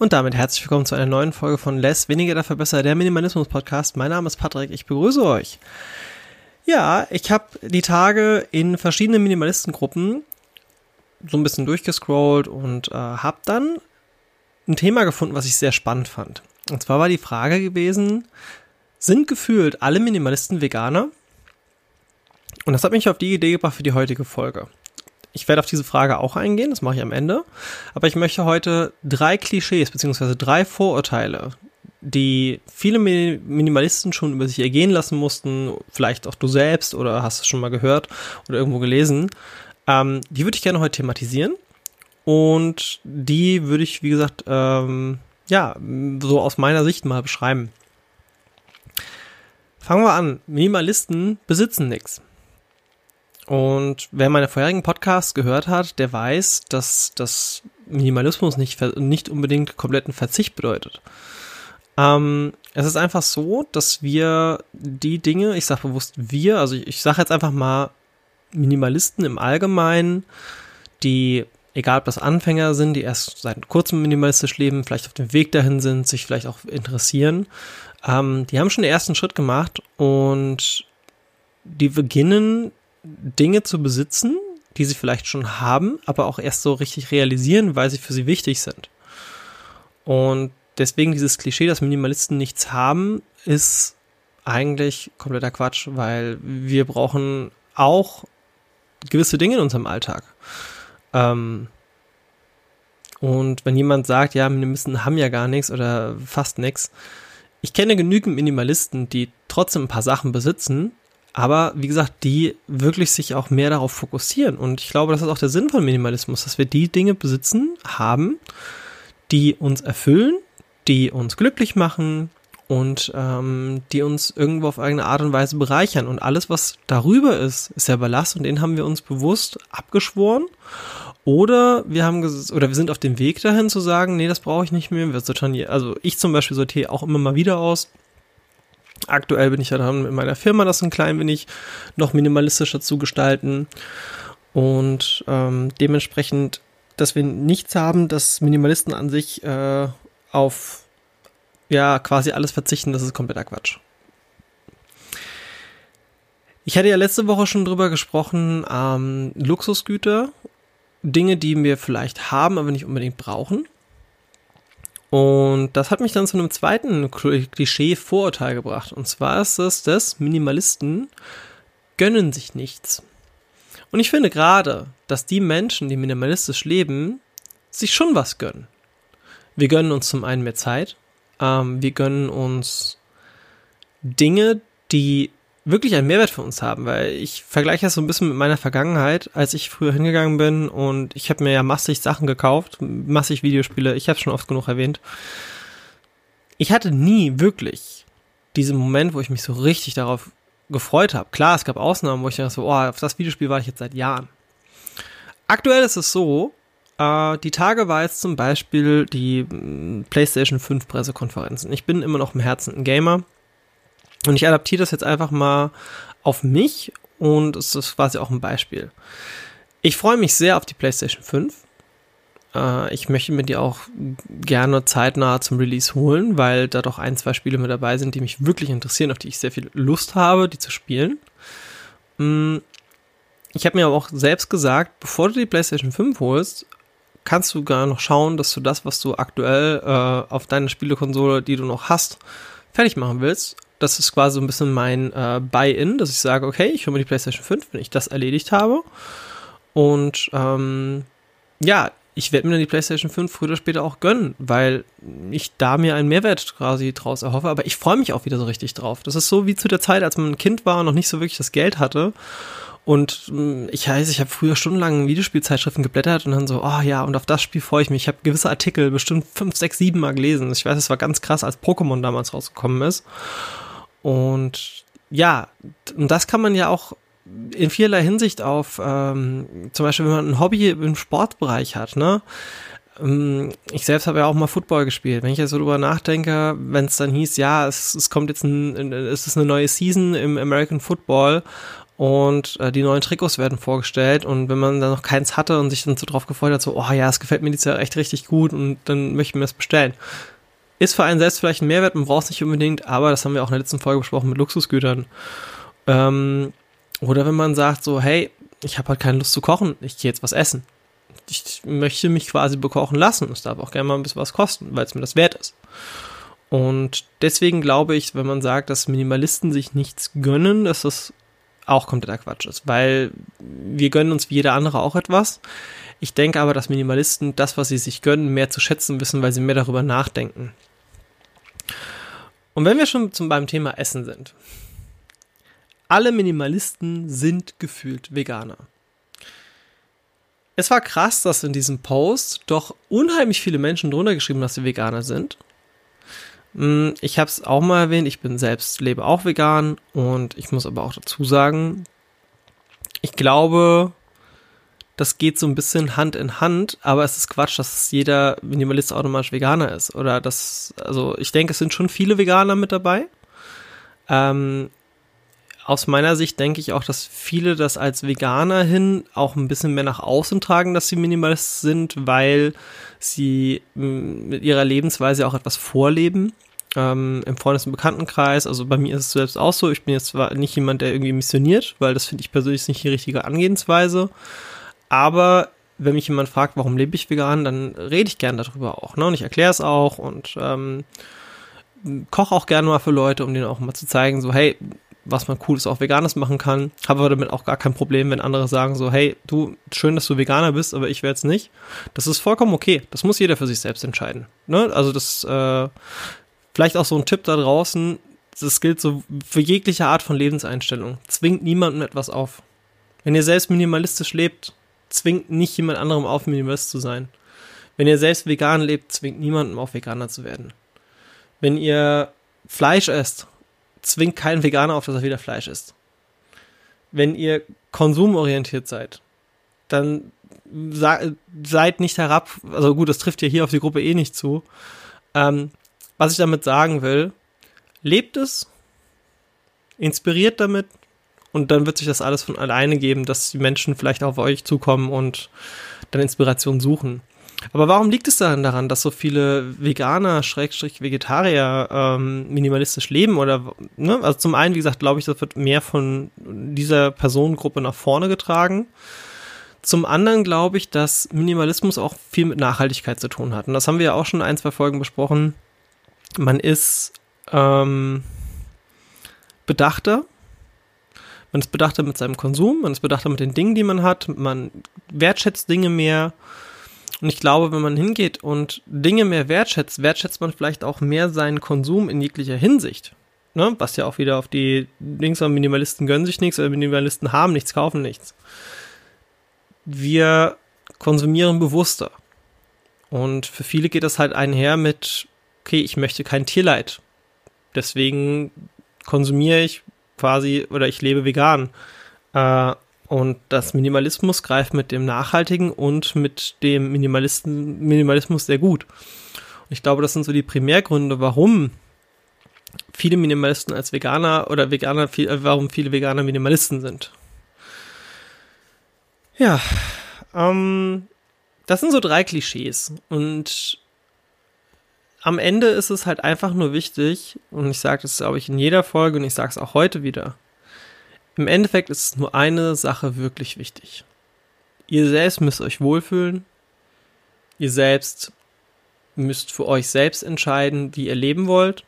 Und damit herzlich willkommen zu einer neuen Folge von Less, weniger dafür besser, der Minimalismus-Podcast. Mein Name ist Patrick, ich begrüße euch. Ja, ich habe die Tage in verschiedenen Minimalistengruppen so ein bisschen durchgescrollt und äh, habe dann ein Thema gefunden, was ich sehr spannend fand. Und zwar war die Frage gewesen, sind gefühlt alle Minimalisten Veganer? Und das hat mich auf die Idee gebracht für die heutige Folge. Ich werde auf diese Frage auch eingehen, das mache ich am Ende. Aber ich möchte heute drei Klischees bzw. drei Vorurteile, die viele Minimalisten schon über sich ergehen lassen mussten, vielleicht auch du selbst oder hast es schon mal gehört oder irgendwo gelesen, ähm, die würde ich gerne heute thematisieren. Und die würde ich, wie gesagt, ähm, ja, so aus meiner Sicht mal beschreiben. Fangen wir an. Minimalisten besitzen nichts. Und wer meine vorherigen Podcasts gehört hat, der weiß, dass das Minimalismus nicht, nicht unbedingt kompletten Verzicht bedeutet. Ähm, es ist einfach so, dass wir die Dinge, ich sage bewusst wir, also ich, ich sage jetzt einfach mal Minimalisten im Allgemeinen, die, egal ob das Anfänger sind, die erst seit kurzem minimalistisch leben, vielleicht auf dem Weg dahin sind, sich vielleicht auch interessieren, ähm, die haben schon den ersten Schritt gemacht und die beginnen Dinge zu besitzen, die sie vielleicht schon haben, aber auch erst so richtig realisieren, weil sie für sie wichtig sind. Und deswegen dieses Klischee, dass Minimalisten nichts haben, ist eigentlich kompletter Quatsch, weil wir brauchen auch gewisse Dinge in unserem Alltag. Ähm, und wenn jemand sagt, ja, Minimalisten haben ja gar nichts oder fast nichts, ich kenne genügend Minimalisten, die trotzdem ein paar Sachen besitzen, aber wie gesagt, die wirklich sich auch mehr darauf fokussieren. Und ich glaube, das ist auch der Sinn von Minimalismus, dass wir die Dinge besitzen, haben, die uns erfüllen, die uns glücklich machen und ähm, die uns irgendwo auf eigene Art und Weise bereichern. Und alles, was darüber ist, ist ja Ballast und den haben wir uns bewusst abgeschworen. Oder wir haben oder wir sind auf dem Weg dahin zu sagen, nee, das brauche ich nicht mehr. Wir sortieren, also ich zum Beispiel sortiere auch immer mal wieder aus Aktuell bin ich ja dran mit meiner Firma, das ein klein wenig noch minimalistischer zu gestalten. Und ähm, dementsprechend, dass wir nichts haben, dass Minimalisten an sich äh, auf ja quasi alles verzichten, das ist kompletter Quatsch. Ich hatte ja letzte Woche schon drüber gesprochen, ähm, Luxusgüter, Dinge, die wir vielleicht haben, aber nicht unbedingt brauchen. Und das hat mich dann zu einem zweiten Klischee-Vorurteil gebracht. Und zwar ist es, dass Minimalisten gönnen sich nichts. Und ich finde gerade, dass die Menschen, die minimalistisch leben, sich schon was gönnen. Wir gönnen uns zum einen mehr Zeit. Ähm, wir gönnen uns Dinge, die wirklich einen Mehrwert für uns haben, weil ich vergleiche das so ein bisschen mit meiner Vergangenheit, als ich früher hingegangen bin und ich habe mir ja massig Sachen gekauft, massig Videospiele, ich habe schon oft genug erwähnt. Ich hatte nie wirklich diesen Moment, wo ich mich so richtig darauf gefreut habe. Klar, es gab Ausnahmen, wo ich dachte so, oh, auf das Videospiel war ich jetzt seit Jahren. Aktuell ist es so, äh, die Tage war jetzt zum Beispiel die mm, PlayStation 5 Pressekonferenzen. Ich bin immer noch im Herzen ein Gamer und ich adaptiere das jetzt einfach mal auf mich und es ist quasi auch ein Beispiel. Ich freue mich sehr auf die PlayStation 5. Äh, ich möchte mir die auch gerne zeitnah zum Release holen, weil da doch ein, zwei Spiele mit dabei sind, die mich wirklich interessieren, auf die ich sehr viel Lust habe, die zu spielen. Mm, ich habe mir aber auch selbst gesagt, bevor du die PlayStation 5 holst, kannst du gar noch schauen, dass du das, was du aktuell äh, auf deiner Spielekonsole, die du noch hast, fertig machen willst das ist quasi so ein bisschen mein äh, Buy-in, dass ich sage, okay, ich hole mir die PlayStation 5, wenn ich das erledigt habe. Und ähm, ja, ich werde mir dann die PlayStation 5 früher oder später auch gönnen, weil ich da mir einen Mehrwert quasi draus erhoffe. Aber ich freue mich auch wieder so richtig drauf. Das ist so wie zu der Zeit, als man ein Kind war und noch nicht so wirklich das Geld hatte. Und hm, ich weiß, ich habe früher stundenlang Videospielzeitschriften geblättert und dann so, oh ja, und auf das Spiel freue ich mich. Ich habe gewisse Artikel bestimmt fünf, sechs, sieben Mal gelesen. Ich weiß, es war ganz krass, als Pokémon damals rausgekommen ist. Und ja, und das kann man ja auch in vielerlei Hinsicht auf, ähm, zum Beispiel, wenn man ein Hobby im Sportbereich hat, ne? Ähm, ich selbst habe ja auch mal Football gespielt. Wenn ich jetzt so drüber nachdenke, wenn es dann hieß, ja, es, es kommt jetzt ein, es ist eine neue Season im American Football und äh, die neuen Trikots werden vorgestellt und wenn man dann noch keins hatte und sich dann so drauf gefreut hat, so, oh ja, es gefällt mir dieses Jahr echt richtig gut und dann möchte man das bestellen. Ist für einen selbst vielleicht ein Mehrwert, man braucht es nicht unbedingt, aber das haben wir auch in der letzten Folge besprochen mit Luxusgütern. Ähm, oder wenn man sagt so, hey, ich habe halt keine Lust zu kochen, ich gehe jetzt was essen. Ich möchte mich quasi bekochen lassen. Es darf auch gerne mal ein bisschen was kosten, weil es mir das wert ist. Und deswegen glaube ich, wenn man sagt, dass Minimalisten sich nichts gönnen, dass das auch kompletter Quatsch ist, weil wir gönnen uns wie jeder andere auch etwas. Ich denke aber, dass Minimalisten das, was sie sich gönnen, mehr zu schätzen wissen, weil sie mehr darüber nachdenken. Und wenn wir schon zum, beim Thema Essen sind. Alle Minimalisten sind gefühlt Veganer. Es war krass, dass in diesem Post doch unheimlich viele Menschen drunter geschrieben, dass sie Veganer sind. Hm, ich habe es auch mal erwähnt, ich bin selbst, lebe auch vegan und ich muss aber auch dazu sagen, ich glaube, das geht so ein bisschen Hand in Hand, aber es ist Quatsch, dass jeder Minimalist automatisch Veganer ist. Oder das, also ich denke, es sind schon viele Veganer mit dabei. Ähm, aus meiner Sicht denke ich auch, dass viele das als Veganer hin auch ein bisschen mehr nach außen tragen, dass sie Minimalist sind, weil sie mit ihrer Lebensweise auch etwas vorleben. Ähm, Im Freundes- und Bekanntenkreis, also bei mir ist es selbst auch so, ich bin jetzt zwar nicht jemand, der irgendwie missioniert, weil das finde ich persönlich nicht die richtige Angehensweise, aber wenn mich jemand fragt, warum lebe ich vegan, dann rede ich gerne darüber auch, ne? Und ich erkläre es auch und ähm, koche auch gerne mal für Leute, um denen auch mal zu zeigen, so, hey, was man Cooles auch Veganes machen kann. Habe aber damit auch gar kein Problem, wenn andere sagen so, hey, du, schön, dass du Veganer bist, aber ich werde es nicht. Das ist vollkommen okay. Das muss jeder für sich selbst entscheiden. Ne? Also das, äh, vielleicht auch so ein Tipp da draußen, das gilt so für jegliche Art von Lebenseinstellung. Zwingt niemandem etwas auf. Wenn ihr selbst minimalistisch lebt, zwingt nicht jemand anderem auf, Minimalist zu sein. Wenn ihr selbst vegan lebt, zwingt niemandem auf, Veganer zu werden. Wenn ihr Fleisch esst, zwingt keinen Veganer auf, dass er wieder Fleisch isst. Wenn ihr konsumorientiert seid, dann seid nicht herab, also gut, das trifft ja hier auf die Gruppe eh nicht zu. Ähm, was ich damit sagen will, lebt es, inspiriert damit und dann wird sich das alles von alleine geben, dass die Menschen vielleicht auf euch zukommen und dann Inspiration suchen. Aber warum liegt es dann daran, dass so viele Veganer, Schrägstrich Vegetarier ähm, minimalistisch leben? Oder, ne? Also zum einen, wie gesagt, glaube ich, das wird mehr von dieser Personengruppe nach vorne getragen. Zum anderen glaube ich, dass Minimalismus auch viel mit Nachhaltigkeit zu tun hat. Und das haben wir ja auch schon ein, zwei Folgen besprochen. Man ist ähm, bedachter. Man ist bedachter mit seinem Konsum, man ist bedachter mit den Dingen, die man hat, man wertschätzt Dinge mehr und ich glaube, wenn man hingeht und Dinge mehr wertschätzt, wertschätzt man vielleicht auch mehr seinen Konsum in jeglicher Hinsicht. Ne? Was ja auch wieder auf die Dings an Minimalisten gönnen sich nichts, oder Minimalisten haben nichts, kaufen nichts. Wir konsumieren bewusster. Und für viele geht das halt einher mit, okay, ich möchte kein Tierleid. Deswegen konsumiere ich quasi oder ich lebe vegan. Äh, und das Minimalismus greift mit dem Nachhaltigen und mit dem Minimalisten, Minimalismus sehr gut. Und ich glaube, das sind so die Primärgründe, warum viele Minimalisten als Veganer oder Veganer, äh, warum viele Veganer Minimalisten sind. Ja, ähm, das sind so drei Klischees. Und am Ende ist es halt einfach nur wichtig, und ich sage das, glaube ich, in jeder Folge und ich sage es auch heute wieder, im Endeffekt ist nur eine Sache wirklich wichtig. Ihr selbst müsst euch wohlfühlen. Ihr selbst müsst für euch selbst entscheiden, wie ihr leben wollt.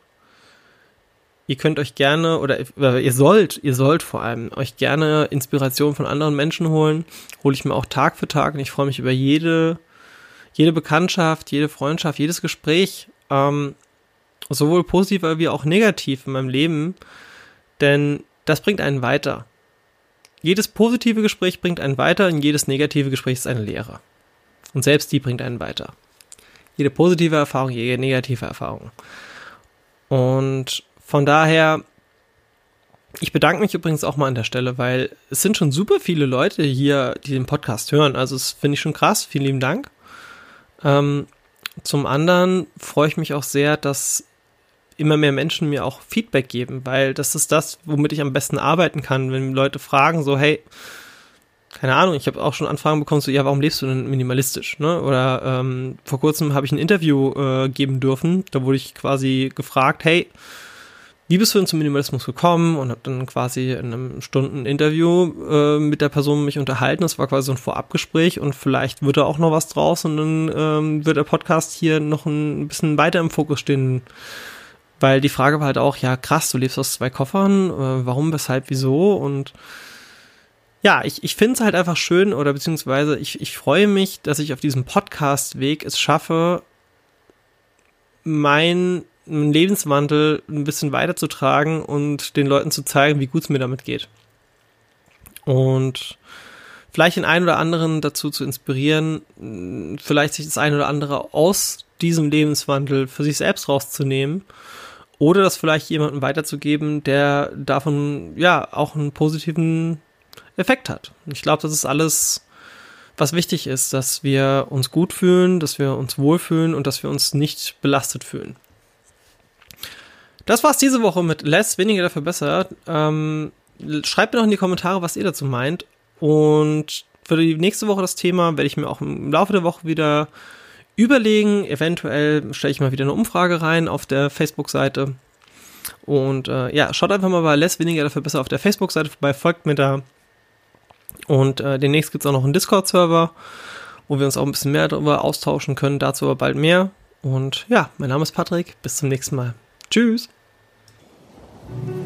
Ihr könnt euch gerne oder ihr sollt, ihr sollt vor allem euch gerne Inspiration von anderen Menschen holen. Hole ich mir auch Tag für Tag und ich freue mich über jede, jede Bekanntschaft, jede Freundschaft, jedes Gespräch, ähm, sowohl positiv wie auch negativ in meinem Leben. Denn das bringt einen weiter. Jedes positive Gespräch bringt einen weiter und jedes negative Gespräch ist eine Lehre. Und selbst die bringt einen weiter. Jede positive Erfahrung, jede negative Erfahrung. Und von daher, ich bedanke mich übrigens auch mal an der Stelle, weil es sind schon super viele Leute hier, die den Podcast hören. Also das finde ich schon krass. Vielen lieben Dank. Ähm, zum anderen freue ich mich auch sehr, dass immer mehr Menschen mir auch Feedback geben, weil das ist das, womit ich am besten arbeiten kann, wenn Leute fragen so, hey, keine Ahnung, ich habe auch schon Anfragen bekommen, so, ja, warum lebst du denn minimalistisch? Ne? Oder ähm, vor kurzem habe ich ein Interview äh, geben dürfen, da wurde ich quasi gefragt, hey, wie bist du denn zum Minimalismus gekommen? Und habe dann quasi in einem Stunden Interview äh, mit der Person mich unterhalten. Das war quasi so ein Vorabgespräch und vielleicht wird da auch noch was draus und dann ähm, wird der Podcast hier noch ein bisschen weiter im Fokus stehen. Weil die Frage war halt auch, ja krass, du lebst aus zwei Koffern, äh, warum, weshalb, wieso? Und ja, ich, ich finde es halt einfach schön oder beziehungsweise ich, ich freue mich, dass ich auf diesem Podcast-Weg es schaffe, mein Lebenswandel ein bisschen weiterzutragen und den Leuten zu zeigen, wie gut es mir damit geht. Und vielleicht den einen oder anderen dazu zu inspirieren, vielleicht sich das eine oder andere aus diesem Lebenswandel für sich selbst rauszunehmen oder das vielleicht jemandem weiterzugeben, der davon ja auch einen positiven Effekt hat. Ich glaube, das ist alles, was wichtig ist, dass wir uns gut fühlen, dass wir uns wohlfühlen und dass wir uns nicht belastet fühlen. Das war's diese Woche mit Less, weniger dafür besser. Ähm, schreibt mir noch in die Kommentare, was ihr dazu meint. Und für die nächste Woche das Thema werde ich mir auch im Laufe der Woche wieder überlegen. Eventuell stelle ich mal wieder eine Umfrage rein auf der Facebook-Seite. Und äh, ja, schaut einfach mal bei Less, weniger dafür besser auf der Facebook-Seite vorbei, folgt mir da. Und äh, demnächst gibt es auch noch einen Discord-Server, wo wir uns auch ein bisschen mehr darüber austauschen können. Dazu aber bald mehr. Und ja, mein Name ist Patrick. Bis zum nächsten Mal. Tschüss. Mm-hmm.